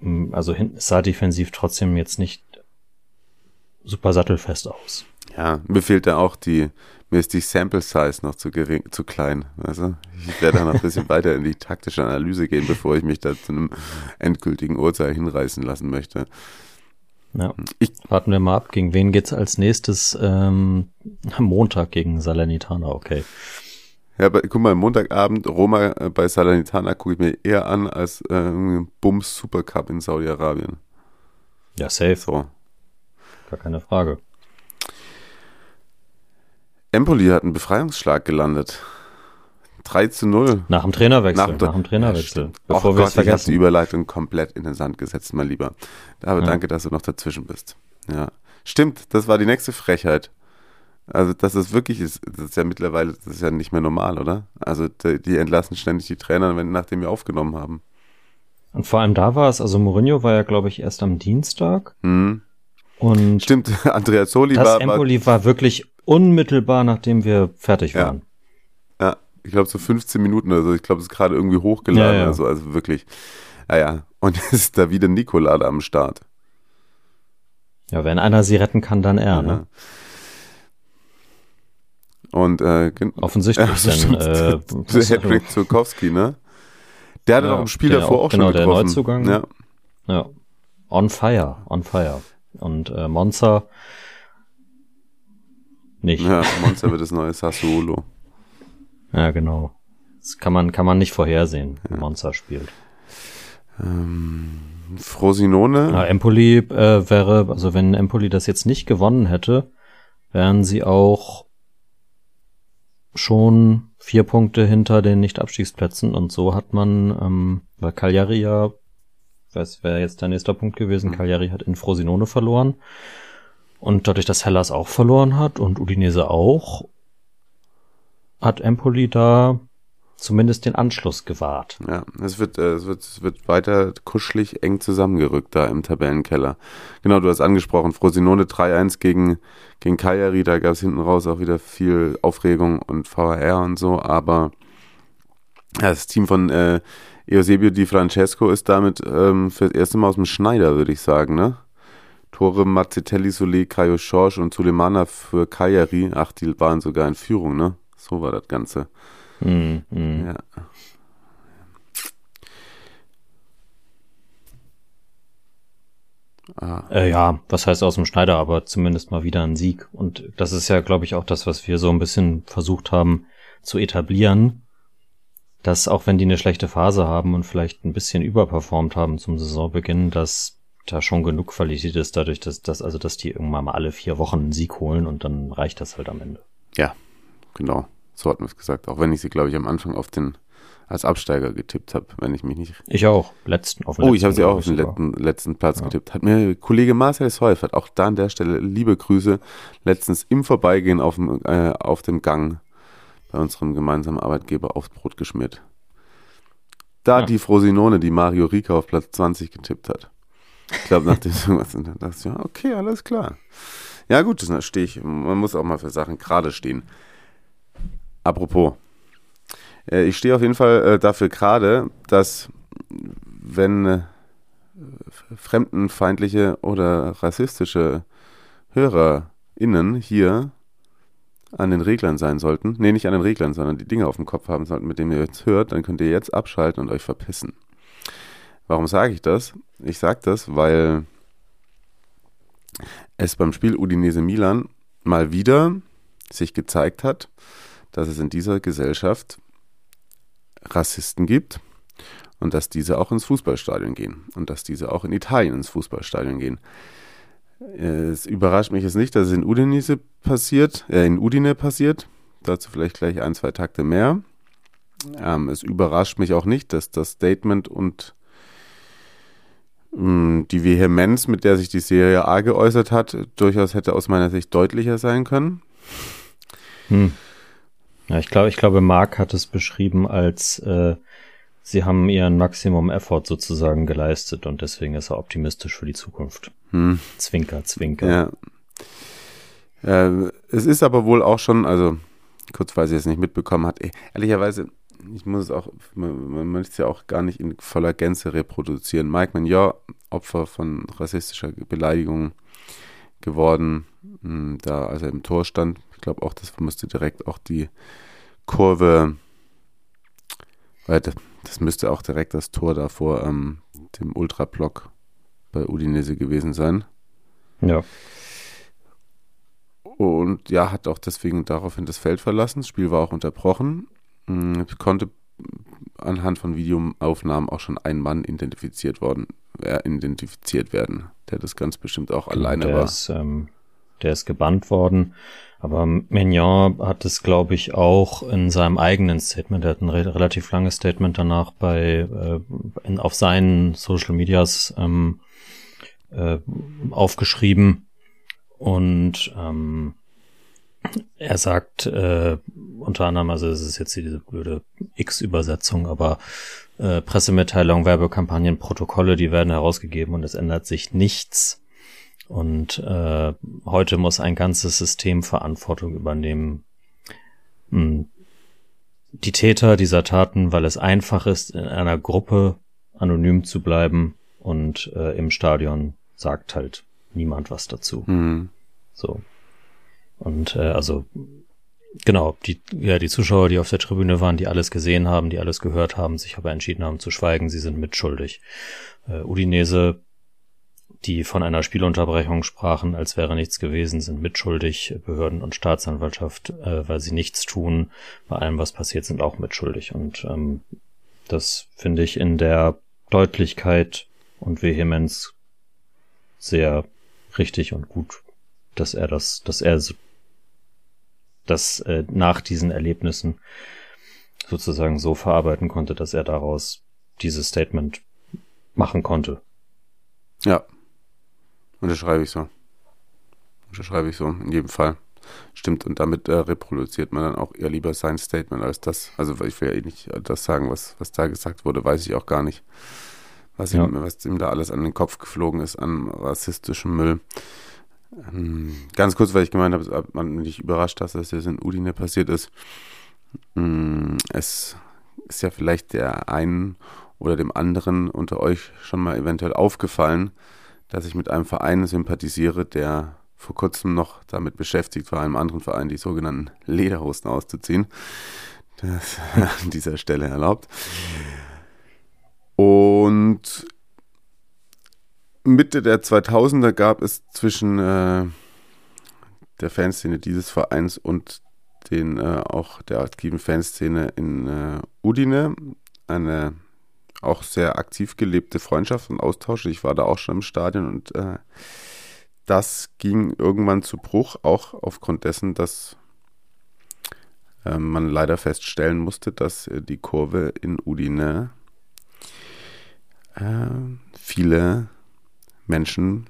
mh, also hinten sah defensiv trotzdem jetzt nicht super sattelfest aus. Ja, mir fehlt da auch die, mir ist die Sample Size noch zu gering, zu klein. Also ich werde da noch ein bisschen weiter in die taktische Analyse gehen, bevor ich mich da zu einem endgültigen Urteil hinreißen lassen möchte. Ja. Ich- Warten wir mal ab, gegen wen geht's als nächstes? Ähm, am Montag gegen Salernitana, okay. Ja, aber guck mal, Montagabend Roma äh, bei Salernitana gucke ich mir eher an als äh, irgendwie Bums Supercup in Saudi-Arabien. Ja, safe, So. gar keine Frage. Empoli hat einen Befreiungsschlag gelandet. 3 zu 0. Nach dem Trainerwechsel, nach, der- dem Ja, Trainerwechsel. stimmt. bevor Och wir Gott, es ich habe die vergessen. Überleitung komplett in den Sand gesetzt, mein Lieber. Aber Ja. danke, dass du noch dazwischen bist. Ja. Stimmt, das war die nächste Frechheit. Also, dass das wirklich ist, das ist ja mittlerweile, das ist ja nicht mehr normal, oder? Also, die, die entlassen ständig die Trainer, wenn, nachdem wir aufgenommen haben. Und vor allem da war es, also Mourinho war ja, glaube ich, erst am Dienstag. Hm. Und Stimmt, (laughs) Andrea Soli das war, war, Empoli war wirklich unmittelbar, nachdem wir fertig Ja. waren. ja, ich glaube, so 15 Minuten oder so. Ich glaube, es ist gerade irgendwie hochgeladen. Ja, ja. Also, also wirklich. Naja, und (laughs) jetzt ist da wieder Nikola da am Start. Ja, wenn einer sie retten kann, dann er, ne? Und äh, Offensichtlich, (laughs) Ja, stimmt. äh, (laughs) Der Hedrick Zurkowski, ne? Der hatte Ja, doch im Spiel der davor auch- auch genau, schon der getroffen. Neuzugang. Ja. ja, on fire, on fire. Und äh, Monza nicht. Ja, ja, Monster wird das neue Sassuolo. Genau. Das kann man, kann man nicht vorhersehen, wie Monza spielt. Ähm, Frosinone, Ja, Empoli äh, wäre, also wenn Empoli das jetzt nicht gewonnen hätte, wären sie auch schon vier Punkte hinter den Nicht-Abstiegsplätzen. Und so hat man, ähm, weil Cagliari ja, was wäre jetzt der nächste Punkt gewesen, Cagliari hat in Frosinone verloren. Und dadurch, dass Hellas auch verloren hat und Udinese auch, hat Empoli da zumindest den Anschluss gewahrt. ja, es wird, äh, es wird, es wird weiter kuschelig eng zusammengerückt da im Tabellenkeller. Genau, du hast angesprochen, Frosinone 3-1 gegen, gegen Cagliari, da gab es hinten raus auch wieder viel Aufregung und VAR und so, aber ja, das Team von äh, Eusebio Di Francesco ist damit ähm, für das erste Mal aus dem Schneider, würde ich sagen, ne? Tore Mazzitelli, Solé, Kayo Schorsch und Sulemana für Cagliari. Ach, die waren sogar in Führung, ne? So war das Ganze. Hm, hm. Ja. Ah, Äh, ja, was heißt aus dem Schneider, aber zumindest mal wieder ein Sieg. Und das ist ja, glaube ich, auch das, was wir so ein bisschen versucht haben zu etablieren, dass auch wenn die eine schlechte Phase haben und vielleicht ein bisschen überperformt haben zum Saisonbeginn, dass da schon genug Qualität ist, dadurch, dass, dass also dass die irgendwann mal alle vier Wochen einen Sieg holen und dann reicht das halt am Ende. ja, genau. So hatten wir es gesagt. Auch wenn ich sie, glaube ich, am Anfang auf den als Absteiger getippt habe, wenn ich mich nicht Ich auch. Letzten, auf den Oh, ich letzten, habe sie auch auf den letzten, letzten Platz getippt. Hat mir Kollege Marcel Seufert, auch da an der Stelle liebe Grüße, letztens im Vorbeigehen auf dem, äh, auf dem Gang bei unserem gemeinsamen Arbeitgeber aufs Brot geschmiert. Da Ja. die Frosinone, die Mario Rika auf Platz 20 getippt hat. Ich glaube, nach dem (laughs) irgendwas, und dann dachte ich, ja, okay, alles klar. Ja, gut, da stehe ich. Man muss auch mal für Sachen gerade stehen. Apropos, äh, ich stehe auf jeden Fall äh, dafür gerade, dass wenn äh, fremdenfeindliche oder rassistische HörerInnen hier an den Reglern sein sollten, nee, nicht an den Reglern, sondern die Dinge auf dem Kopf haben sollten, mit denen ihr jetzt hört, dann könnt ihr jetzt abschalten und euch verpissen. Warum sage ich das? Ich sage das, weil es beim Spiel Udinese Milan mal wieder sich gezeigt hat, dass es in dieser Gesellschaft Rassisten gibt und dass diese auch ins Fußballstadion gehen und dass diese auch in Italien ins Fußballstadion gehen. Es überrascht mich jetzt nicht, dass es in Udinese passiert, äh, in Udine passiert. Dazu vielleicht gleich ein, zwei Takte mehr. Ähm, es überrascht mich auch nicht, dass das Statement und mh, die Vehemenz, mit der sich die Serie A geäußert hat, durchaus hätte aus meiner Sicht deutlicher sein können. Hm. Ja, ich glaube, ich glaube, Mark hat es beschrieben als äh, sie haben ihren Maximum Effort sozusagen geleistet und deswegen ist er optimistisch für die Zukunft. Hm. Zwinker, zwinker. Ja. Äh, es ist aber wohl auch schon, also kurz, weil sie es nicht mitbekommen hat, ehrlicherweise, ich muss es auch, man, man möchte es ja auch gar nicht in voller Gänze reproduzieren. Mike Mignon, Opfer von rassistischer Beleidigung geworden, hm, da als er im Tor stand. Ich glaube auch, das musste direkt auch die Kurve, weil das, müsste auch direkt das Tor da vor ähm, dem Ultrablock bei Udinese gewesen sein. Ja. Und ja, hat auch deswegen daraufhin das Feld verlassen. Das Spiel war auch unterbrochen. Hm, konnte anhand von Videoaufnahmen auch schon ein Mann identifiziert worden, äh, identifiziert werden, der das ganz bestimmt auch genau, alleine der war. Ist, ähm, der ist gebannt worden. Aber Mignon hat es, glaube ich, auch in seinem eigenen Statement, er hat ein re relativ langes Statement danach bei äh, in, auf seinen Social Medias ähm, äh, aufgeschrieben. Und ähm, er sagt äh, unter anderem, also es ist jetzt diese blöde X-Übersetzung, aber äh, Pressemitteilungen, Werbekampagnen, Protokolle, die werden herausgegeben und es ändert sich nichts und äh, heute muss ein ganzes System Verantwortung übernehmen. Hm. Die Täter dieser Taten, weil es einfach ist, in einer Gruppe anonym zu bleiben und äh, im Stadion sagt halt niemand was dazu. Mhm. So. Und äh, also genau, die, ja, die Zuschauer, die auf der Tribüne waren, die alles gesehen haben, die alles gehört haben, sich aber entschieden haben zu schweigen, sie sind mitschuldig. Äh, Udinese die von einer Spielunterbrechung sprachen, als wäre nichts gewesen, sind mitschuldig. Behörden und Staatsanwaltschaft, äh, weil sie nichts tun, bei allem, was passiert, sind auch mitschuldig. Und ähm, das finde ich in der Deutlichkeit und Vehemenz sehr richtig und gut, dass er das, dass er das äh, nach diesen Erlebnissen sozusagen so verarbeiten konnte, dass er daraus dieses Statement machen konnte. Ja, Unterschreibe ich so. Unterschreibe ich so, in jedem Fall. Stimmt, und damit äh, reproduziert man dann auch eher lieber sein Statement als das. Also ich will ja eh nicht das sagen, was, was da gesagt wurde, weiß ich auch gar nicht. Was, ja. ihm, was ihm da alles an den Kopf geflogen ist an rassistischem Müll. Ähm, ganz kurz, weil ich gemeint habe, man nicht überrascht, dass das jetzt in Udine passiert ist. Ähm, es ist ja vielleicht der einen oder dem anderen unter euch schon mal eventuell aufgefallen, dass ich mit einem Verein sympathisiere, der vor kurzem noch damit beschäftigt war, einem anderen Verein die sogenannten Lederhosen auszuziehen. Das (laughs) an dieser Stelle erlaubt. Und Mitte der 2000er gab es zwischen äh, der Fanszene dieses Vereins und den äh, auch der aktiven Fanszene in äh, Udine eine auch sehr aktiv gelebte Freundschaft und Austausch. Ich war da auch schon im Stadion und äh, das ging irgendwann zu Bruch, auch aufgrund dessen, dass äh, man leider feststellen musste, dass äh, die Kurve in Udine äh, viele Menschen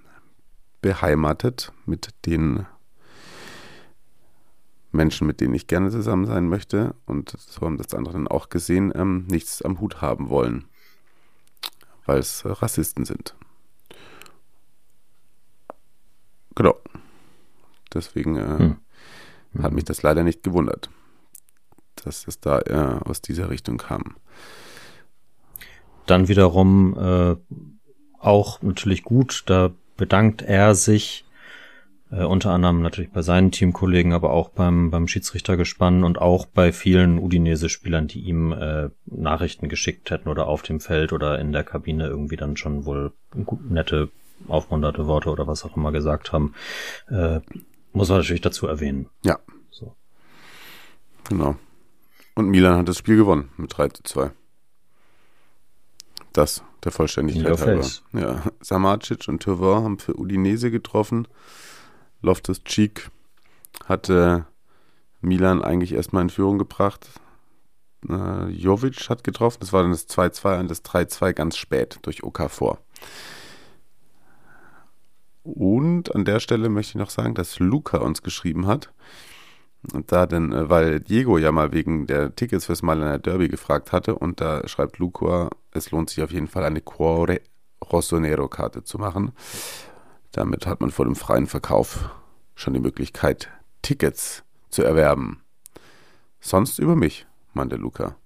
beheimatet mit den Menschen, mit denen ich gerne zusammen sein möchte und so haben das andere dann auch gesehen, ähm, nichts am Hut haben wollen weil es äh, Rassisten sind. Genau. Deswegen äh, hm. hat mich das leider nicht gewundert, dass es da äh, aus dieser Richtung kam. Dann wiederum äh, auch natürlich gut, da bedankt er sich äh, unter anderem natürlich bei seinen Teamkollegen, aber auch beim, beim Schiedsrichtergespann und auch bei vielen Udinese-Spielern, die ihm äh, Nachrichten geschickt hätten oder auf dem Feld oder in der Kabine irgendwie dann schon wohl nette, aufmunterte Worte oder was auch immer gesagt haben. Äh, muss man natürlich dazu erwähnen. Ja. So. Genau. Und Milan hat das Spiel gewonnen mit 3 zu 2. Das, der Vollständigkeit halber. Ja, Samacic und Thauvin haben für Udinese getroffen. Loftus Cheek hatte Milan eigentlich erstmal in Führung gebracht. Äh, Jovic hat getroffen. Das war dann das 2-2 und das 3-2 ganz spät durch Okafor. Und an der Stelle möchte ich noch sagen, dass Luca uns geschrieben hat. Und da denn, äh, weil Diego ja mal wegen der Tickets fürs Mailänder Derby gefragt hatte und da schreibt Luca, es lohnt sich auf jeden Fall eine Cuore Rossonero Karte zu machen. Damit hat man vor dem freien Verkauf schon die Möglichkeit, Tickets zu erwerben. Sonst über mich, meinte Luca.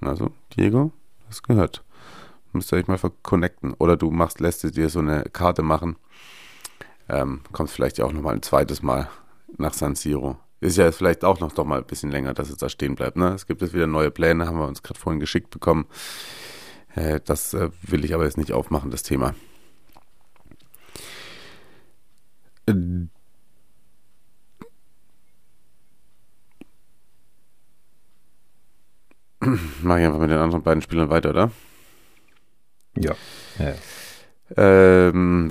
Also, Diego, das gehört. Müsst ihr euch mal connecten. Oder du machst, lässt dir so eine Karte machen. Ähm, kommst vielleicht ja auch nochmal ein zweites Mal nach San Siro. Ist ja vielleicht auch noch doch mal ein bisschen länger, dass es da stehen bleibt. Ne? Es gibt jetzt wieder neue Pläne, haben wir uns gerade vorhin geschickt bekommen. Äh, das äh, will ich aber jetzt nicht aufmachen, das Thema. (clears throat) Mach ich einfach mit den anderen beiden Spielern weiter, oder? Ja. ja. Ähm,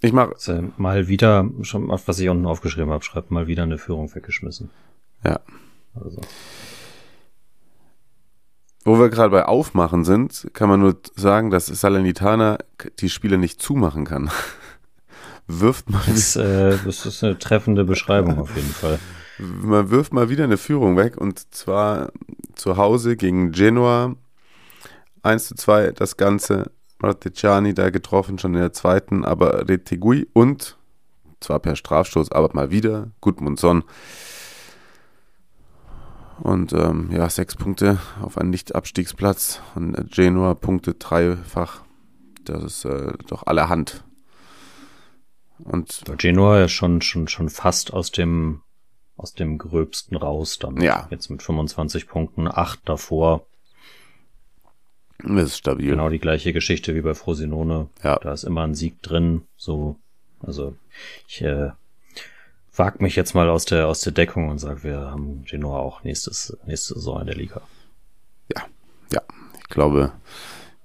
ich mache also mal wieder, schon was ich unten aufgeschrieben habe, schreibt mal wieder eine Führung weggeschmissen. Ja. Also. Wo wir gerade bei Aufmachen sind, kann man nur sagen, dass Salernitana die Spiele nicht zumachen kann. (laughs) wirft mal. Das, äh, das ist eine treffende Beschreibung auf jeden Fall. (laughs) Man wirft mal wieder eine Führung weg und zwar zu Hause gegen Genoa. 1 zu 2 das Ganze. Marticiani da getroffen, schon in der zweiten, aber Retegui und zwar per Strafstoß, aber mal wieder Gudmundsson. Und ähm, ja, sechs Punkte auf einen Nicht-Abstiegsplatz und Genoa Punkte dreifach. Das ist äh, doch allerhand. Und Genoa ist schon, schon, schon fast aus dem, aus dem Gröbsten raus dann. Ja. Jetzt mit 25 Punkten, acht davor. Das ist stabil. Genau die gleiche Geschichte wie bei Frosinone. Ja. Da ist immer ein Sieg drin. So, also ich äh, wag mich jetzt mal aus der aus der Deckung und sage, wir haben Genoa auch nächstes nächste Saison in der Liga. Ja, ja. Ich glaube,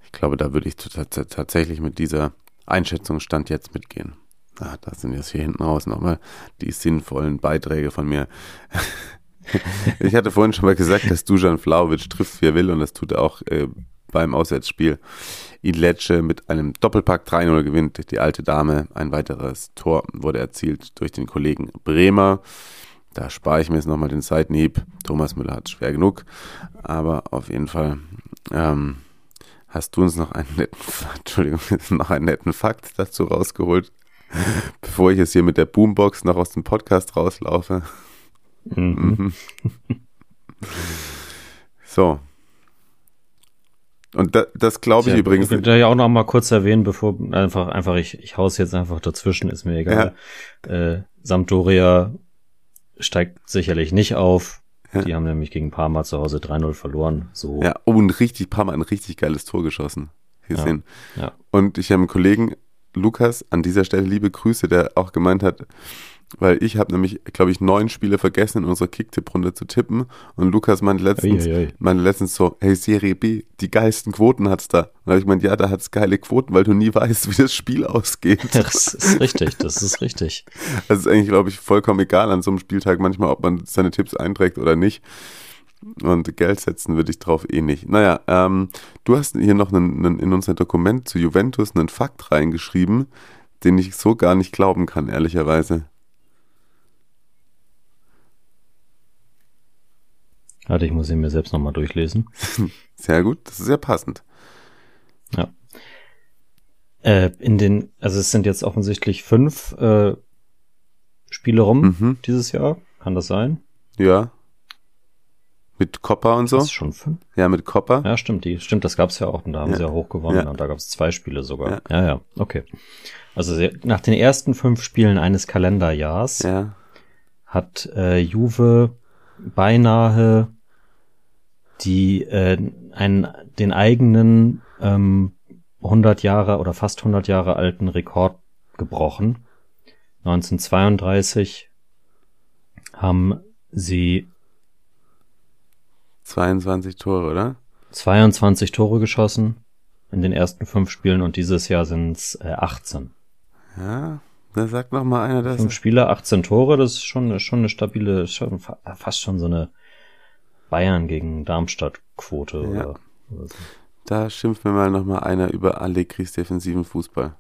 ich glaube, da würde ich tatsächlich mit dieser Einschätzungsstand jetzt mitgehen. Ah, da sind jetzt hier hinten raus nochmal die sinnvollen Beiträge von mir. (laughs) ich hatte vorhin schon mal gesagt, dass Dujan Flauwitsch trifft, wie er will, und das tut er auch äh, beim Auswärtsspiel. Ilece mit einem Doppelpack 3-0 gewinnt die alte Dame. Ein weiteres Tor wurde erzielt durch den Kollegen Bremer. Da spare ich mir jetzt nochmal den Seitenhieb. Thomas Müller hat schwer genug. Aber auf jeden Fall ähm, hast du uns noch einen netten, (laughs) Entschuldigung, (laughs) noch einen netten Fakt dazu rausgeholt. (laughs) Bevor ich jetzt hier mit der Boombox noch aus dem Podcast rauslaufe. Mhm. (laughs) so. Und da, das glaube ich ja, übrigens. Ich will ja auch noch mal kurz erwähnen, bevor einfach, einfach, ich, ich hau's jetzt einfach dazwischen, ist mir egal. Ja. Äh, Sampdoria steigt sicherlich nicht auf. Ja. Die haben nämlich gegen Parma zu Hause 3-0 verloren. So. Ja, oh, und richtig, Parma ein richtig geiles Tor geschossen. Gesehen. Ja. ja. Und ich habe einen Kollegen, Lukas an dieser Stelle liebe Grüße, der auch gemeint hat, weil ich habe nämlich, glaube ich, neun Spiele vergessen in unserer Kicktipp-Runde zu tippen und Lukas meinte letztens, oi. meinte letztens so, hey Serie B, die geilsten Quoten hat's da. Und da habe ich gemeint, ja, da hat's geile Quoten, weil du nie weißt, wie das Spiel ausgeht. Das ist richtig, das ist richtig. (laughs) Das ist eigentlich, glaube ich, vollkommen egal an so einem Spieltag manchmal, ob man seine Tipps einträgt oder nicht. Und Geld setzen würde ich drauf eh nicht. Naja, ähm, du hast hier noch einen, einen, in unser Dokument zu Juventus einen Fakt reingeschrieben, den ich so gar nicht glauben kann, ehrlicherweise. Warte, ich muss ihn mir selbst nochmal durchlesen. (laughs) Sehr gut, das ist sehr passend. Ja. Äh, in den, also es sind jetzt offensichtlich fünf äh, Spiele rum mhm. dieses Jahr. Kann das sein? Ja. Mit Copper und so? Das ist schon fünf? Ja, mit Copper. Ja, stimmt, die, stimmt, das gab's ja auch und da haben ja. sie ja hochgewonnen ja. und da gab's zwei Spiele sogar. Ja. ja, ja, okay. Also nach den ersten fünf Spielen eines Kalenderjahrs ja. hat äh, Juve beinahe die äh, einen, den eigenen ähm, 100 Jahre oder fast 100 Jahre alten Rekord gebrochen. 1932 haben sie 22 Tore, oder? 22 Tore geschossen in den ersten fünf Spielen und dieses Jahr sind es äh, 18. Ja, da sagt noch mal einer das. Fünf Spiele, 18 Tore, das ist schon, schon eine stabile, schon, fast schon so eine Bayern gegen Darmstadt Quote ja. oder, oder so. Da schimpft mir mal nochmal einer über Allegris defensiven Fußball.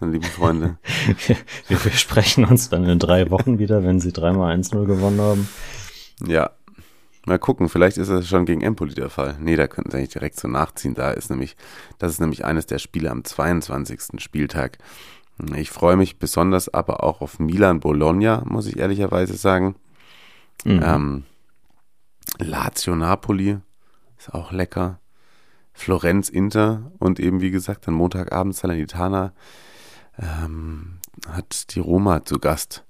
Meine lieben Freunde. (laughs) wir, wir sprechen uns dann in drei Wochen wieder, wenn sie dreimal 1-0 gewonnen haben. Ja. Mal gucken, vielleicht ist das schon gegen Empoli der Fall. Nee, da könnten sie eigentlich direkt so nachziehen. Da ist nämlich, das ist nämlich eines der Spiele am 22. Spieltag. Ich freue mich besonders aber auch auf Milan Bologna, muss ich ehrlicherweise sagen. Mhm. Ähm, Lazio Napoli ist auch lecker. Florenz Inter und eben wie gesagt dann Montagabend Salernitana ähm, hat die Roma zu Gast.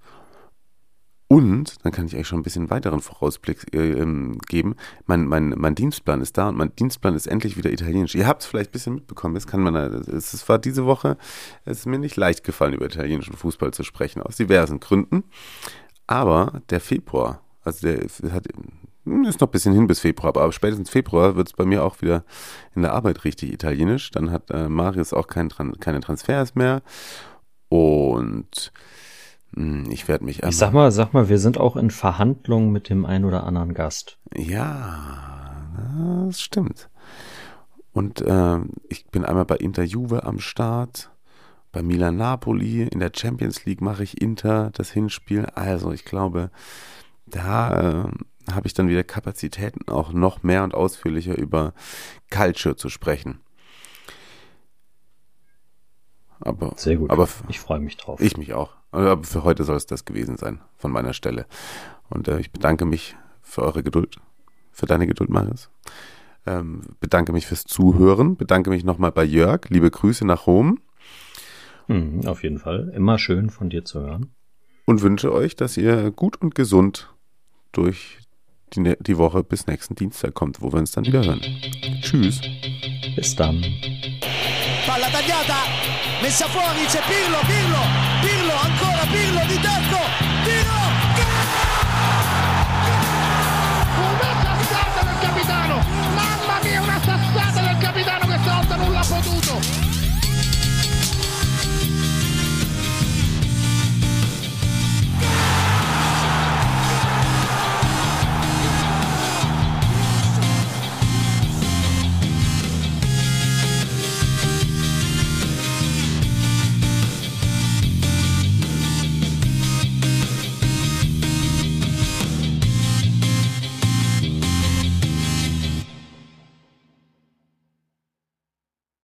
Und, dann kann ich euch schon ein bisschen weiteren Vorausblick äh, ähm, geben. Mein, mein, mein Dienstplan ist da und mein Dienstplan ist endlich wieder italienisch. Ihr habt es vielleicht ein bisschen mitbekommen. Es, kann man, es, es war diese Woche, es ist mir nicht leicht gefallen, über italienischen Fußball zu sprechen, aus diversen Gründen. Aber der Februar, also der hat, hm, ist noch ein bisschen hin bis Februar, aber spätestens Februar wird es bei mir auch wieder in der Arbeit richtig italienisch. Dann hat äh, Marius auch kein, keine Transfers mehr. Und ich werde mich. Ich sag mal, sag mal, wir sind auch in Verhandlungen mit dem ein oder anderen Gast. Ja, das stimmt. Und äh, ich bin einmal bei Inter Juve am Start, bei Milan Napoli, in der Champions League mache ich Inter das Hinspiel. Also ich glaube, da äh, habe ich dann wieder Kapazitäten, auch noch mehr und ausführlicher über Culture zu sprechen. Aber, Sehr gut. Aber ich freue mich drauf. Ich mich auch. Aber für heute soll es das gewesen sein von meiner Stelle. Und äh, ich bedanke mich für eure Geduld, für deine Geduld, Marius. Ähm, bedanke mich fürs Zuhören. Bedanke mich nochmal bei Jörg. Liebe Grüße nach Rom. Mhm, auf jeden Fall. Immer schön von dir zu hören. Und wünsche euch, dass ihr gut und gesund durch die, die Woche bis nächsten Dienstag kommt, wo wir uns dann wieder hören. Tschüss. Bis dann. Palla tagliata, messa fuori, c'è Pirlo, Pirlo,